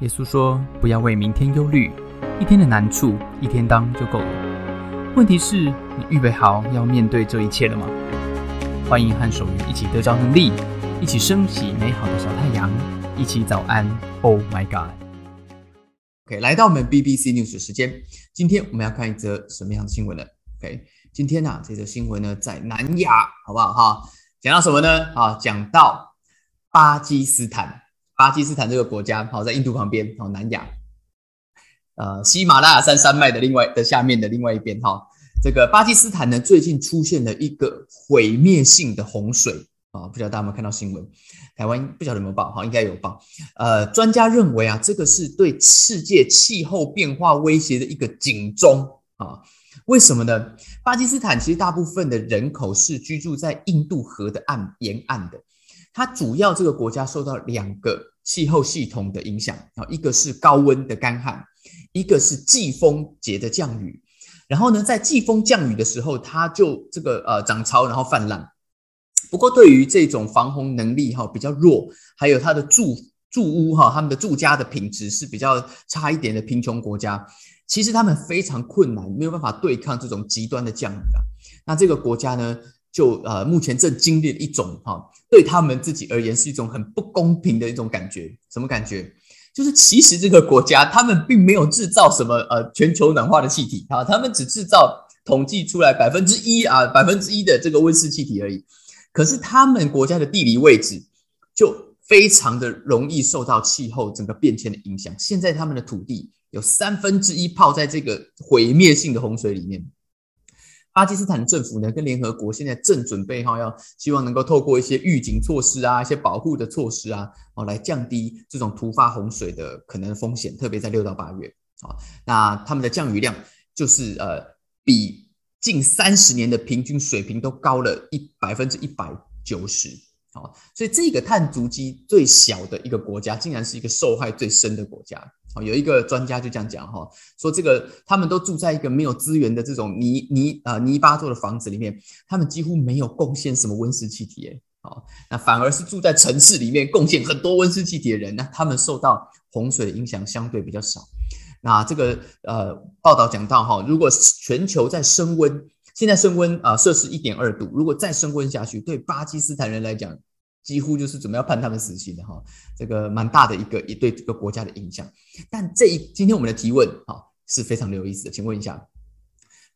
耶稣说：“不要为明天忧虑，一天的难处一天当就够了。问题是，你预备好要面对这一切了吗？”欢迎和守愚一起得着能力，一起升起美好的小太阳，一起早安。Oh my God！OK，来到我们 BBC News 时间，今天我们要看一则什么样的新闻呢？OK，今天呢，这则新闻呢在南亚，好不好哈？讲到什么呢？啊，讲到巴基斯坦。巴基斯坦这个国家，好在印度旁边，好南亚，呃，喜马拉雅山山脉的另外的下面的另外一边，哈，这个巴基斯坦呢，最近出现了一个毁灭性的洪水啊，不晓得大家有没有看到新闻？台湾不晓得有没有报，哈，应该有报。呃，专家认为啊，这个是对世界气候变化威胁的一个警钟啊。为什么呢？巴基斯坦其实大部分的人口是居住在印度河的岸沿岸的。它主要这个国家受到两个气候系统的影响啊，一个是高温的干旱，一个是季风节的降雨。然后呢，在季风降雨的时候，它就这个呃涨潮，然后泛滥。不过，对于这种防洪能力哈比较弱，还有它的住住屋哈，他们的住家的品质是比较差一点的贫穷国家，其实他们非常困难，没有办法对抗这种极端的降雨啊。那这个国家呢？就呃，目前正经历的一种哈，对他们自己而言是一种很不公平的一种感觉。什么感觉？就是其实这个国家他们并没有制造什么呃全球暖化的气体啊，他们只制造统计出来百分之一啊百分之一的这个温室气体而已。可是他们国家的地理位置就非常的容易受到气候整个变迁的影响。现在他们的土地有三分之一泡在这个毁灭性的洪水里面。巴基斯坦政府呢，跟联合国现在正准备哈，要希望能够透过一些预警措施啊，一些保护的措施啊，哦，来降低这种突发洪水的可能风险，特别在六到八月啊，那他们的降雨量就是呃，比近三十年的平均水平都高了一百分之一百九十，好，所以这个碳足迹最小的一个国家，竟然是一个受害最深的国家。有一个专家就这样讲哈，说这个他们都住在一个没有资源的这种泥泥啊泥巴做的房子里面，他们几乎没有贡献什么温室气体诶。好，那反而是住在城市里面贡献很多温室气体的人，那他们受到洪水的影响相对比较少。那这个呃报道讲到哈，如果全球在升温，现在升温啊摄氏一点二度，如果再升温下去，对巴基斯坦人来讲。几乎就是准备要判他们死刑的哈，这个蛮大的一个也对这个国家的影响。但这一今天我们的提问啊是非常有意思的，请问一下，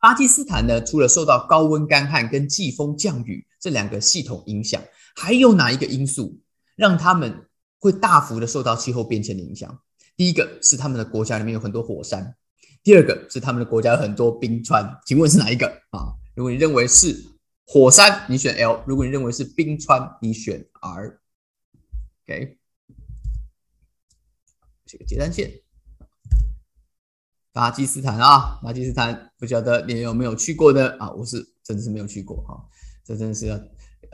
巴基斯坦呢除了受到高温干旱跟季风降雨这两个系统影响，还有哪一个因素让他们会大幅的受到气候变迁的影响？第一个是他们的国家里面有很多火山，第二个是他们的国家有很多冰川，请问是哪一个啊？如果你认为是。火山，你选 L；如果你认为是冰川，你选 R。OK，这个接单线，巴基斯坦啊，巴基斯坦，不晓得你有没有去过呢？啊，我是真的是没有去过哈，这真的是要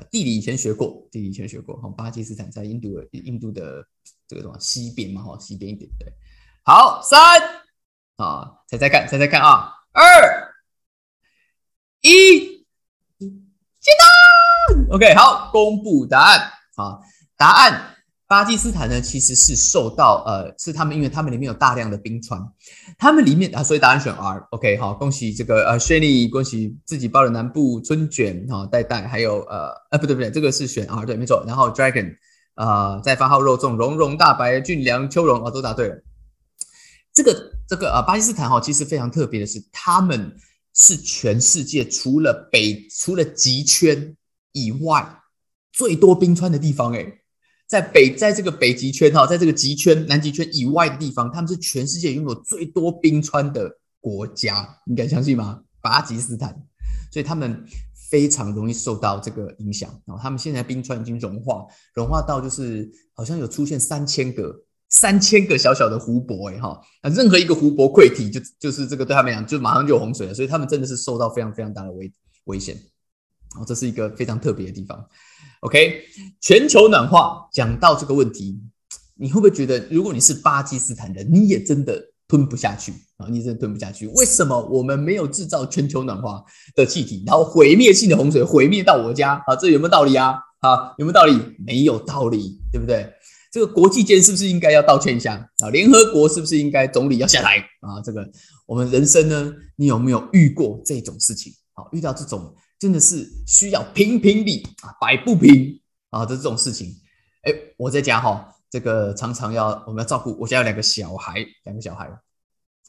地理以前学过，地理以前学过哈。巴基斯坦在印度的印度的这个什么西边嘛哈，西边一点对。好，三啊，猜猜看，猜猜看啊，二一。接单，OK，好，公布答案好。答案，巴基斯坦呢，其实是受到呃，是他们，因为他们里面有大量的冰川，他们里面啊，所以答案选 R，OK，好，恭喜这个呃 s h a n y 恭喜自己包了南部春卷哈，代代，还有呃，呃，不对不对，这个是选 R，对，没错。然后 Dragon，呃，在发号肉粽，融融大白，俊良秋蓉啊，都答对了。这个这个呃，巴基斯坦哈，其实非常特别的是，他们。是全世界除了北除了极圈以外最多冰川的地方诶，在北在这个北极圈哈，在这个极圈南极圈以外的地方，他们是全世界拥有最多冰川的国家，你敢相信吗？巴基斯坦，所以他们非常容易受到这个影响然后他们现在冰川已经融化，融化到就是好像有出现三千个。三千个小小的湖泊，哎哈，那任何一个湖泊溃堤，就就是这个对他们讲，就马上就有洪水了，所以他们真的是受到非常非常大的危危险。哦，这是一个非常特别的地方。OK，全球暖化讲到这个问题，你会不会觉得，如果你是巴基斯坦人，你也真的吞不下去啊？你真的吞不下去？为什么我们没有制造全球暖化的气体，然后毁灭性的洪水毁灭到我家啊？这有没有道理啊？啊，有没有道理？没有道理，对不对？这个国际间是不是应该要道歉一下啊？联合国是不是应该总理要下台啊？这个我们人生呢，你有没有遇过这种事情？啊，遇到这种真的是需要评评理啊，摆不平啊的这种事情，哎，我在家哈，这个常常要我们要照顾，我家有两个小孩，两个小孩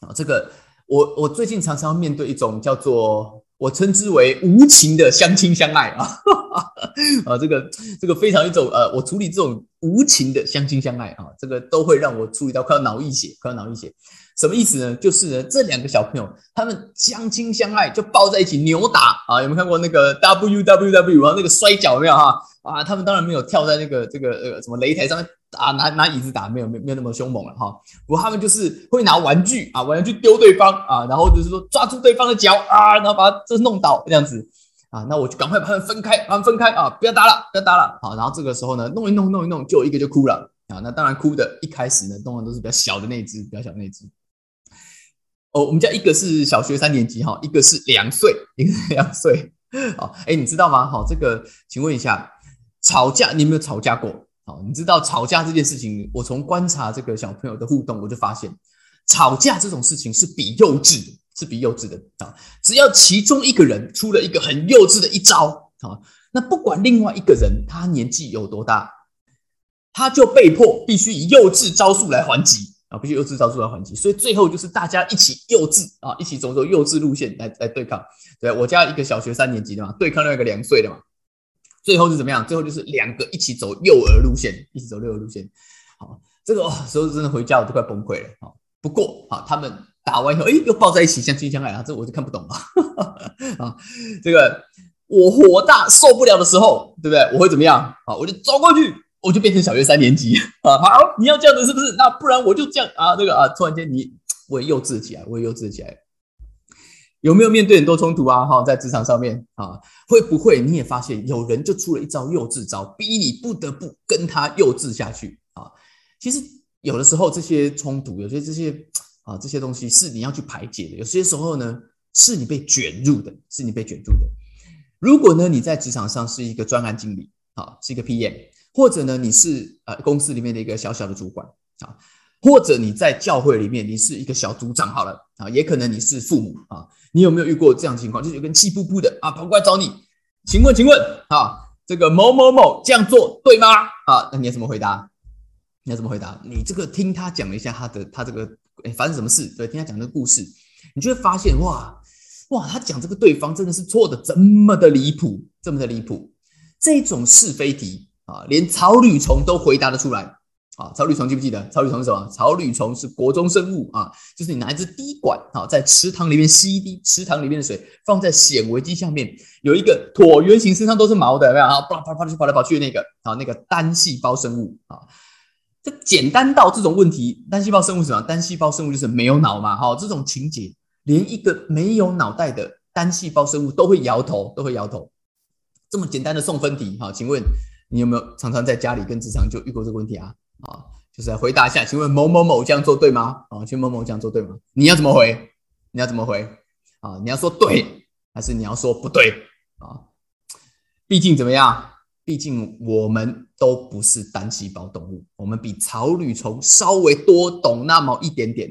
啊，这个我我最近常常面对一种叫做。我称之为无情的相亲相爱啊，啊，这个这个非常一种呃，我处理这种无情的相亲相爱啊，这个都会让我处理到快要脑溢血，快要脑溢血。什么意思呢？就是呢，这两个小朋友他们相亲相爱，就抱在一起扭打啊！有没有看过那个 W W W 啊？那个摔跤有没有哈？啊，他们当然没有跳在那个这个呃什么擂台上面打拿拿椅子打，没有没没有那么凶猛了哈。不过他们就是会拿玩具啊，玩具丢对方啊，然后就是说抓住对方的脚啊，然后把这弄倒这样子啊。那我就赶快把他们分开，把他们分开啊，不要打了，不要打了。好，然后这个时候呢，弄一弄弄一弄，就一个就哭了啊。那当然哭的一开始呢，通常都是比较小的那只，比较小那只。哦，我们家一个是小学三年级哈，一个是两岁，一个是两岁。好，哎，你知道吗？好，这个，请问一下，吵架你有没有吵架过？好，你知道吵架这件事情，我从观察这个小朋友的互动，我就发现，吵架这种事情是比幼稚的，是比幼稚的啊。只要其中一个人出了一个很幼稚的一招啊，那不管另外一个人他年纪有多大，他就被迫必须以幼稚招数来还击。啊，必须幼稚招数来还击，所以最后就是大家一起幼稚啊，一起走走幼稚路线来来对抗。对我家一个小学三年级的嘛，对抗另外一个两岁的嘛，最后是怎么样？最后就是两个一起走幼儿路线，一起走幼儿路线。好，这个时候真的回家我都快崩溃了。好，不过啊，他们打完以后，哎，又抱在一起相亲相爱啊，这我就看不懂了。啊，这个我火大受不了的时候，对不对？我会怎么样？啊，我就走过去。我就变成小学三年级 啊！好，你要这样子是不是？那不然我就这样啊！这个啊，突然间你我也幼稚起来，我也幼稚起来。有没有面对很多冲突啊？哈，在职场上面啊，会不会你也发现有人就出了一招幼稚招，逼你不得不跟他幼稚下去啊？其实有的时候这些冲突，有些这些啊这些东西是你要去排解的。有些时候呢，是你被卷入的，是你被卷入的。如果呢你在职场上是一个专案经理啊，是一个 PM。或者呢，你是呃公司里面的一个小小的主管啊，或者你在教会里面你是一个小组长好了啊，也可能你是父母啊，你有没有遇过这样情况？就是有个人气呼呼的啊跑过来找你，请问请问啊，这个某某某这样做对吗？啊，那你要怎么回答？你要怎么回答？你这个听他讲了一下他的他这个哎发生什么事？对，听他讲这个故事，你就会发现哇哇，他讲这个对方真的是错的这么的离谱，这么的离谱，这种是非题。啊，连草履虫都回答得出来啊！草履虫记不记得？草履虫是什么？草履虫是国中生物啊，就是你拿一支滴管啊，在池塘里面吸一滴池塘里面的水，放在显微镜下面，有一个椭圆形，身上都是毛的，有没有啊？啪啪啪就跑来跑去的那个啊，那个单细胞生物啊，这简单到这种问题，单细胞生物什么？单细胞生物就是没有脑嘛？哈，这种情节，连一个没有脑袋的单细胞生物都会摇头，都会摇头。这么简单的送分题，哈，请问？你有没有常常在家里跟职场就遇过这个问题啊？啊，就是回答一下，请问某某某这样做对吗？啊，请问某某这样做对吗？你要怎么回？你要怎么回？啊，你要说对，还是你要说不对？啊，毕竟怎么样？毕竟我们都不是单细胞动物，我们比草履虫稍微多懂那么一点点。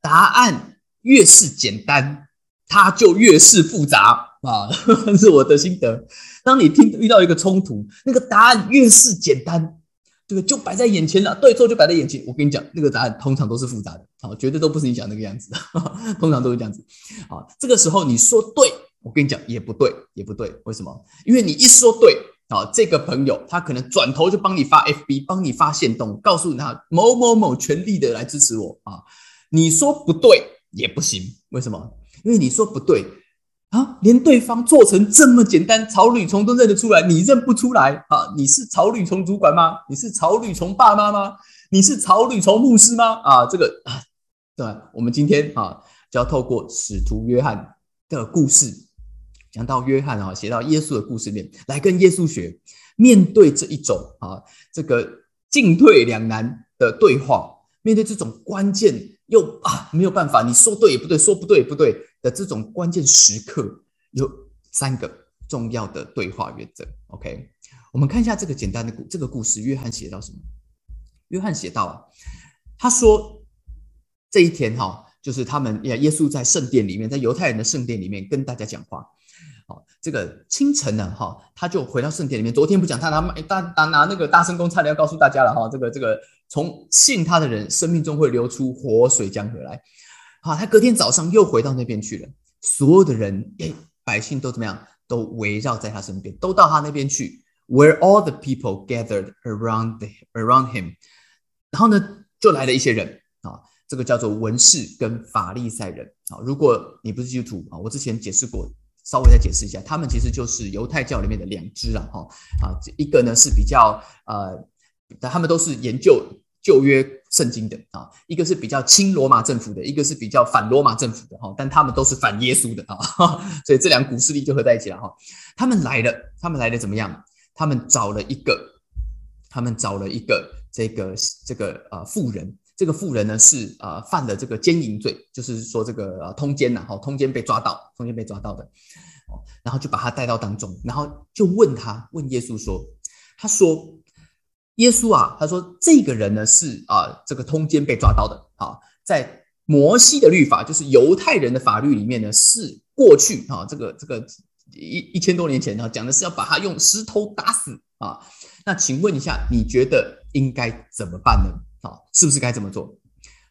答案越是简单，它就越是复杂。啊，是我的心得。当你听遇到一个冲突，那个答案越是简单，对不对？就摆在眼前了，对错就摆在眼前。我跟你讲，那个答案通常都是复杂的，好，绝对都不是你想那个样子，通常都是这样子。好，这个时候你说对，我跟你讲也不对，也不对。为什么？因为你一说对，啊，这个朋友他可能转头就帮你发 FB，帮你发现动，告诉他某某某全力的来支持我啊。你说不对也不行，为什么？因为你说不对。啊，连对方做成这么简单，草履虫都认得出来，你认不出来啊？你是草履虫主管吗？你是草履虫爸妈吗？你是草履虫牧师吗？啊，这个啊，对？我们今天啊，就要透过使徒约翰的故事，讲到约翰啊，写到耶稣的故事里面，来跟耶稣学，面对这一种啊，这个进退两难的对话，面对这种关键。又啊，没有办法，你说对也不对，说不对也不对的这种关键时刻，有三个重要的对话原则。OK，我们看一下这个简单的故这个故事，约翰写到什么？约翰写到啊，他说这一天哈，就是他们耶耶稣在圣殿里面，在犹太人的圣殿里面跟大家讲话。这个清晨呢，哈，他就回到圣殿里面。昨天不讲他拿大拿拿那个大圣公差点要告诉大家了哈，这个这个从信他的人生命中会流出活水江河来。好，他隔天早上又回到那边去了。所有的人，哎，百姓都怎么样？都围绕在他身边，都到他那边去。Where all the people gathered around the around him，然后呢，就来了一些人啊，这个叫做文士跟法利赛人啊。如果你不是基督徒啊，我之前解释过。稍微再解释一下，他们其实就是犹太教里面的两支了哈啊，一个呢是比较呃，他们都是研究旧约圣经的啊，一个是比较亲罗马政府的，一个是比较反罗马政府的哈，但他们都是反耶稣的啊，所以这两股势力就合在一起了哈。他们来了，他们来的怎么样？他们找了一个，他们找了一个这个这个呃富人。这个妇人呢是呃犯了这个奸淫罪，就是说这个呃通奸呐，哈，通奸被抓到，通奸被抓到的，哦，然后就把他带到当中，然后就问他，问耶稣说，他说，耶稣啊，他说这个人呢是啊这个通奸被抓到的，啊，在摩西的律法，就是犹太人的法律里面呢，是过去啊这个这个一一千多年前呢讲的是要把他用石头打死啊，那请问一下，你觉得应该怎么办呢？啊，是不是该这么做？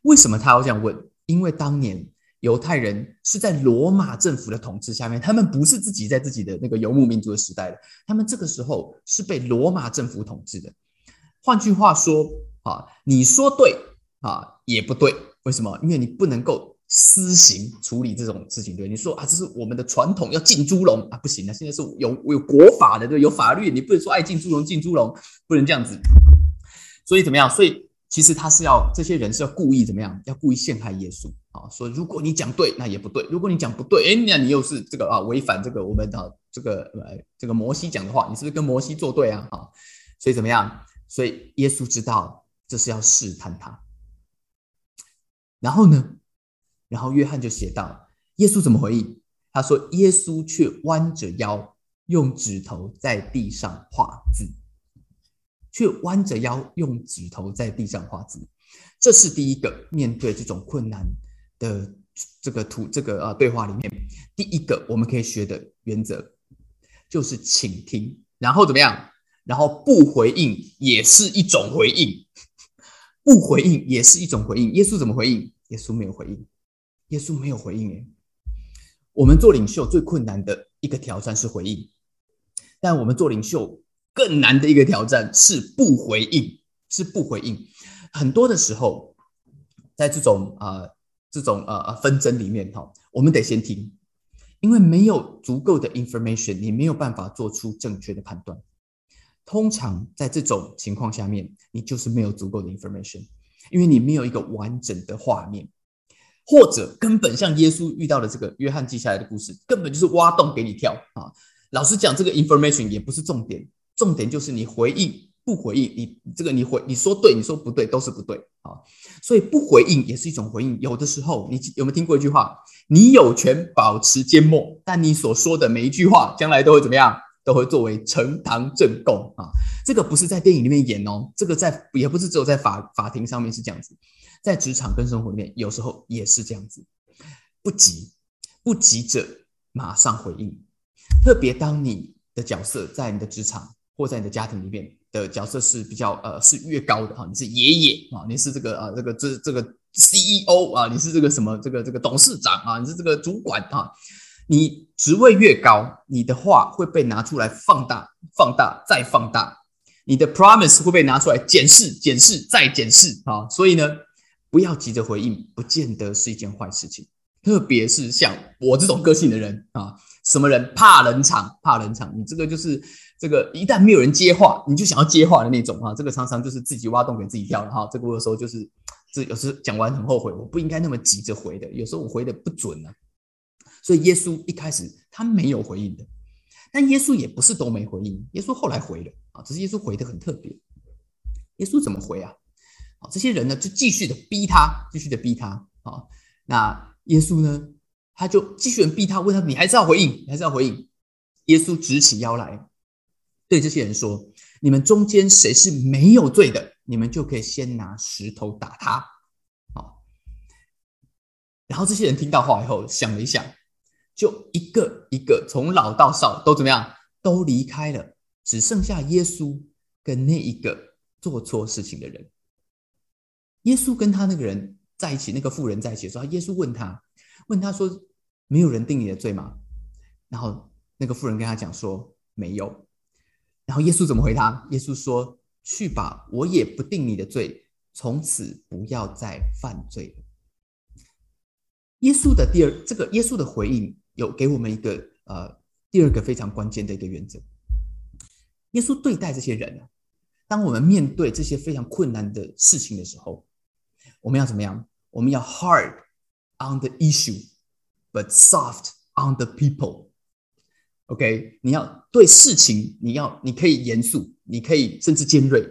为什么他要这样问？因为当年犹太人是在罗马政府的统治下面，他们不是自己在自己的那个游牧民族的时代的，他们这个时候是被罗马政府统治的。换句话说，啊，你说对啊，也不对。为什么？因为你不能够私刑处理这种事情，对？你说啊，这是我们的传统，要进猪笼啊，不行啊，现在是有有国法的，对，有法律，你不能说爱进猪笼进猪笼，不能这样子。所以怎么样？所以。其实他是要这些人是要故意怎么样？要故意陷害耶稣啊！说如果你讲对，那也不对；如果你讲不对，哎，那你又是这个啊，违反这个我们的这个呃这个摩西讲的话，你是不是跟摩西作对啊？啊，所以怎么样？所以耶稣知道这是要试探他。然后呢？然后约翰就写到，耶稣怎么回应？他说：“耶稣却弯着腰，用指头在地上画字。”却弯着腰用指头在地上画字，这是第一个面对这种困难的这个图这个呃对话里面第一个我们可以学的原则就是倾听，然后怎么样？然后不回应也是一种回应，不回应也是一种回应。耶稣怎么回应？耶稣没有回应，耶稣没有回应。诶，我们做领袖最困难的一个挑战是回应，但我们做领袖。更难的一个挑战是不回应，是不回应。很多的时候，在这种啊这种呃呃纷争里面哈，我们得先听，因为没有足够的 information，你没有办法做出正确的判断。通常在这种情况下面，你就是没有足够的 information，因为你没有一个完整的画面，或者根本像耶稣遇到的这个约翰记下来的故事，根本就是挖洞给你跳啊。老实讲，这个 information 也不是重点。重点就是你回应不回应，你这个你回你说对，你说不对，都是不对啊。所以不回应也是一种回应。有的时候，你有没有听过一句话？你有权保持缄默，但你所说的每一句话，将来都会怎么样？都会作为呈堂证供啊。这个不是在电影里面演哦，这个在也不是只有在法法庭上面是这样子，在职场跟生活里面，有时候也是这样子。不急，不急着马上回应，特别当你的角色在你的职场。或在你的家庭里面的角色是比较呃是越高的哈，你是爷爷啊，你是这个啊这个这这个 CEO 啊，你是这个什么这个这个董事长啊，你是这个主管啊，你职位越高，你的话会被拿出来放大、放大再放大，你的 promise 会被拿出来检视、检视再检视啊，所以呢，不要急着回应，不见得是一件坏事情，特别是像我这种个性的人啊，什么人怕冷场，怕冷场，你这个就是。这个一旦没有人接话，你就想要接话的那种啊，这个常常就是自己挖洞给自己跳了哈。这个有时候就是，这有时讲完很后悔，我不应该那么急着回的，有时候我回的不准呢。所以耶稣一开始他没有回应的，但耶稣也不是都没回应，耶稣后来回了啊，只是耶稣回的很特别。耶稣怎么回啊？啊，这些人呢就继续的逼他，继续的逼他啊。那耶稣呢，他就继续逼他，问他你还是要回应，你还是要回应？耶稣直起腰来。对这些人说：“你们中间谁是没有罪的，你们就可以先拿石头打他。好，然后这些人听到话以后，想了一想，就一个一个从老到少都怎么样，都离开了，只剩下耶稣跟那一个做错事情的人。耶稣跟他那个人在一起，那个妇人在一起的时候，耶稣问他，问他说：“没有人定你的罪吗？”然后那个妇人跟他讲说：“没有。”然后耶稣怎么回答？耶稣说：“去吧，我也不定你的罪，从此不要再犯罪。”耶稣的第二，这个耶稣的回应有给我们一个呃第二个非常关键的一个原则。耶稣对待这些人啊，当我们面对这些非常困难的事情的时候，我们要怎么样？我们要 hard on the issue，but soft on the people。OK，你要对事情，你要你可以严肃，你可以甚至尖锐；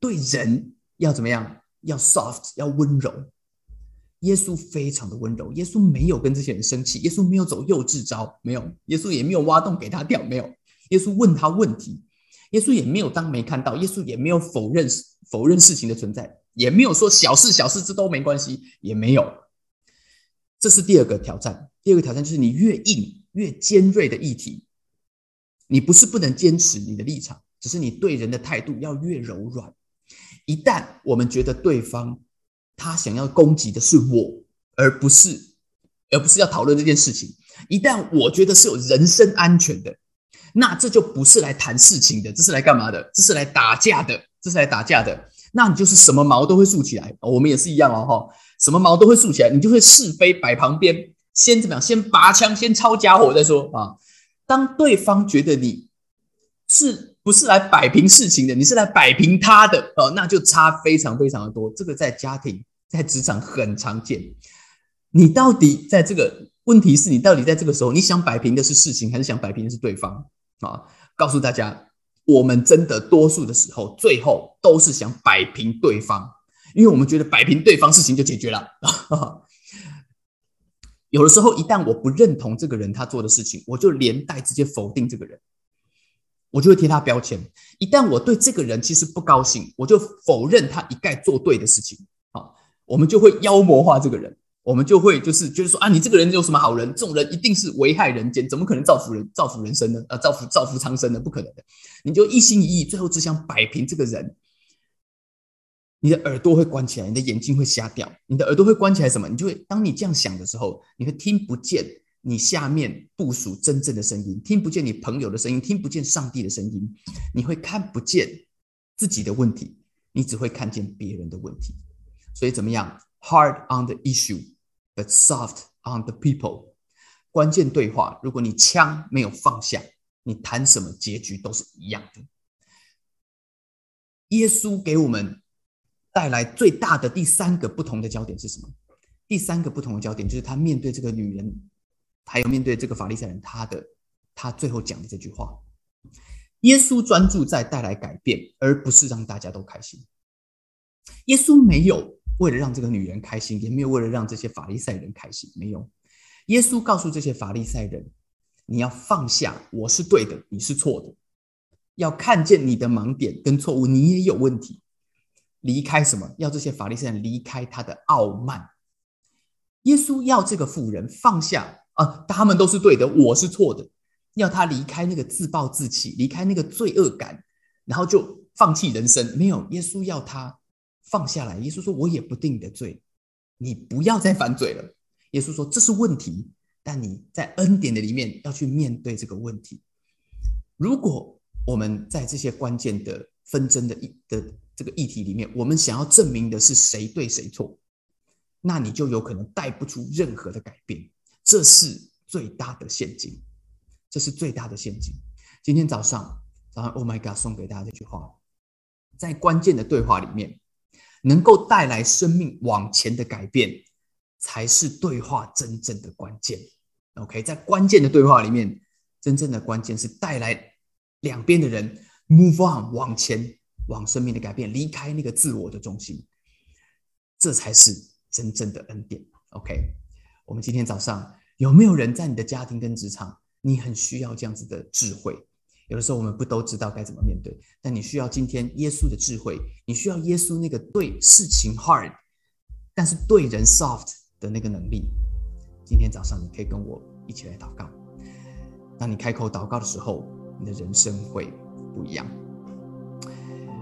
对人要怎么样？要 soft，要温柔。耶稣非常的温柔，耶稣没有跟这些人生气，耶稣没有走幼稚招，没有，耶稣也没有挖洞给他跳，没有。耶稣问他问题，耶稣也没有当没看到，耶稣也没有否认否认事情的存在，也没有说小事小事这都没关系，也没有。这是第二个挑战，第二个挑战就是你越硬越尖锐的议题。你不是不能坚持你的立场，只是你对人的态度要越柔软。一旦我们觉得对方他想要攻击的是我，而不是而不是要讨论这件事情，一旦我觉得是有人身安全的，那这就不是来谈事情的，这是来干嘛的？这是来打架的，这是来打架的。那你就是什么毛都会竖起来，我们也是一样哦，哈，什么毛都会竖起来，你就会是非摆旁边，先怎么样？先拔枪，先抄家伙再说啊。当对方觉得你是不是来摆平事情的，你是来摆平他的哦，那就差非常非常的多。这个在家庭、在职场很常见。你到底在这个问题是你到底在这个时候，你想摆平的是事情，还是想摆平的是对方啊？告诉大家，我们真的多数的时候，最后都是想摆平对方，因为我们觉得摆平对方，事情就解决了。有的时候，一旦我不认同这个人他做的事情，我就连带直接否定这个人，我就会贴他标签。一旦我对这个人其实不高兴，我就否认他一概做对的事情。好，我们就会妖魔化这个人，我们就会就是觉得说啊，你这个人有什么好人？这种人一定是危害人间，怎么可能造福人、造福人生呢？啊，造福造福苍生呢？不可能的。你就一心一意，最后只想摆平这个人。你的耳朵会关起来，你的眼睛会瞎掉。你的耳朵会关起来，什么？你就会当你这样想的时候，你会听不见你下面部署真正的声音，听不见你朋友的声音，听不见上帝的声音。你会看不见自己的问题，你只会看见别人的问题。所以怎么样？Hard on the issue, but soft on the people。关键对话，如果你枪没有放下，你谈什么结局都是一样的。耶稣给我们。带来最大的第三个不同的焦点是什么？第三个不同的焦点就是他面对这个女人，还有面对这个法利赛人，他的他最后讲的这句话：耶稣专注在带来改变，而不是让大家都开心。耶稣没有为了让这个女人开心，也没有为了让这些法利赛人开心，没有。耶稣告诉这些法利赛人：你要放下，我是对的，你是错的；要看见你的盲点跟错误，你也有问题。离开什么？要这些法利赛人离开他的傲慢。耶稣要这个妇人放下啊，他们都是对的，我是错的。要他离开那个自暴自弃，离开那个罪恶感，然后就放弃人生。没有，耶稣要他放下来。耶稣说：“我也不定你的罪，你不要再犯罪了。”耶稣说：“这是问题，但你在恩典的里面要去面对这个问题。如果我们在这些关键的纷争的一的。”这个议题里面，我们想要证明的是谁对谁错，那你就有可能带不出任何的改变，这是最大的陷阱，这是最大的陷阱。今天早上，早上，Oh my God，送给大家这句话，在关键的对话里面，能够带来生命往前的改变，才是对话真正的关键。OK，在关键的对话里面，真正的关键是带来两边的人 move on 往前。往生命的改变，离开那个自我的中心，这才是真正的恩典。OK，我们今天早上有没有人在你的家庭跟职场，你很需要这样子的智慧？有的时候我们不都知道该怎么面对，但你需要今天耶稣的智慧，你需要耶稣那个对事情 hard，但是对人 soft 的那个能力。今天早上你可以跟我一起来祷告。当你开口祷告的时候，你的人生会不一样。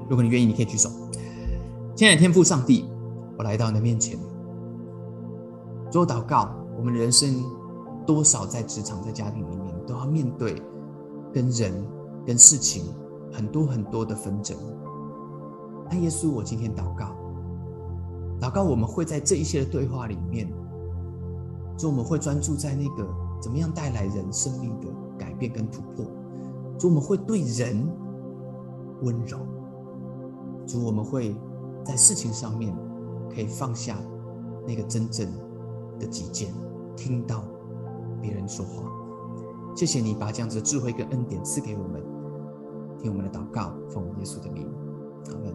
如果你愿意，你可以举手。亲爱的天父上帝，我来到你的面前，做祷告。我们人生多少在职场、在家庭里面，都要面对跟人。跟事情很多很多的纷争，但耶稣，我今天祷告，祷告我们会在这一些的对话里面，主我们会专注在那个怎么样带来人生命的改变跟突破，主我们会对人温柔，主我们会在事情上面可以放下那个真正的己见，听到别人说话。谢谢你把这样子的智慧跟恩典赐给我们。听我们的祷告，奉耶稣的名，阿门。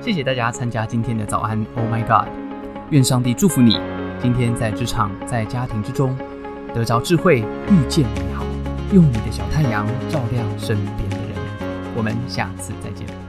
谢谢大家参加今天的早安，Oh my God！愿上帝祝福你，今天在职场、在家庭之中得着智慧，遇见美好，用你的小太阳照亮身边。我们下次再见。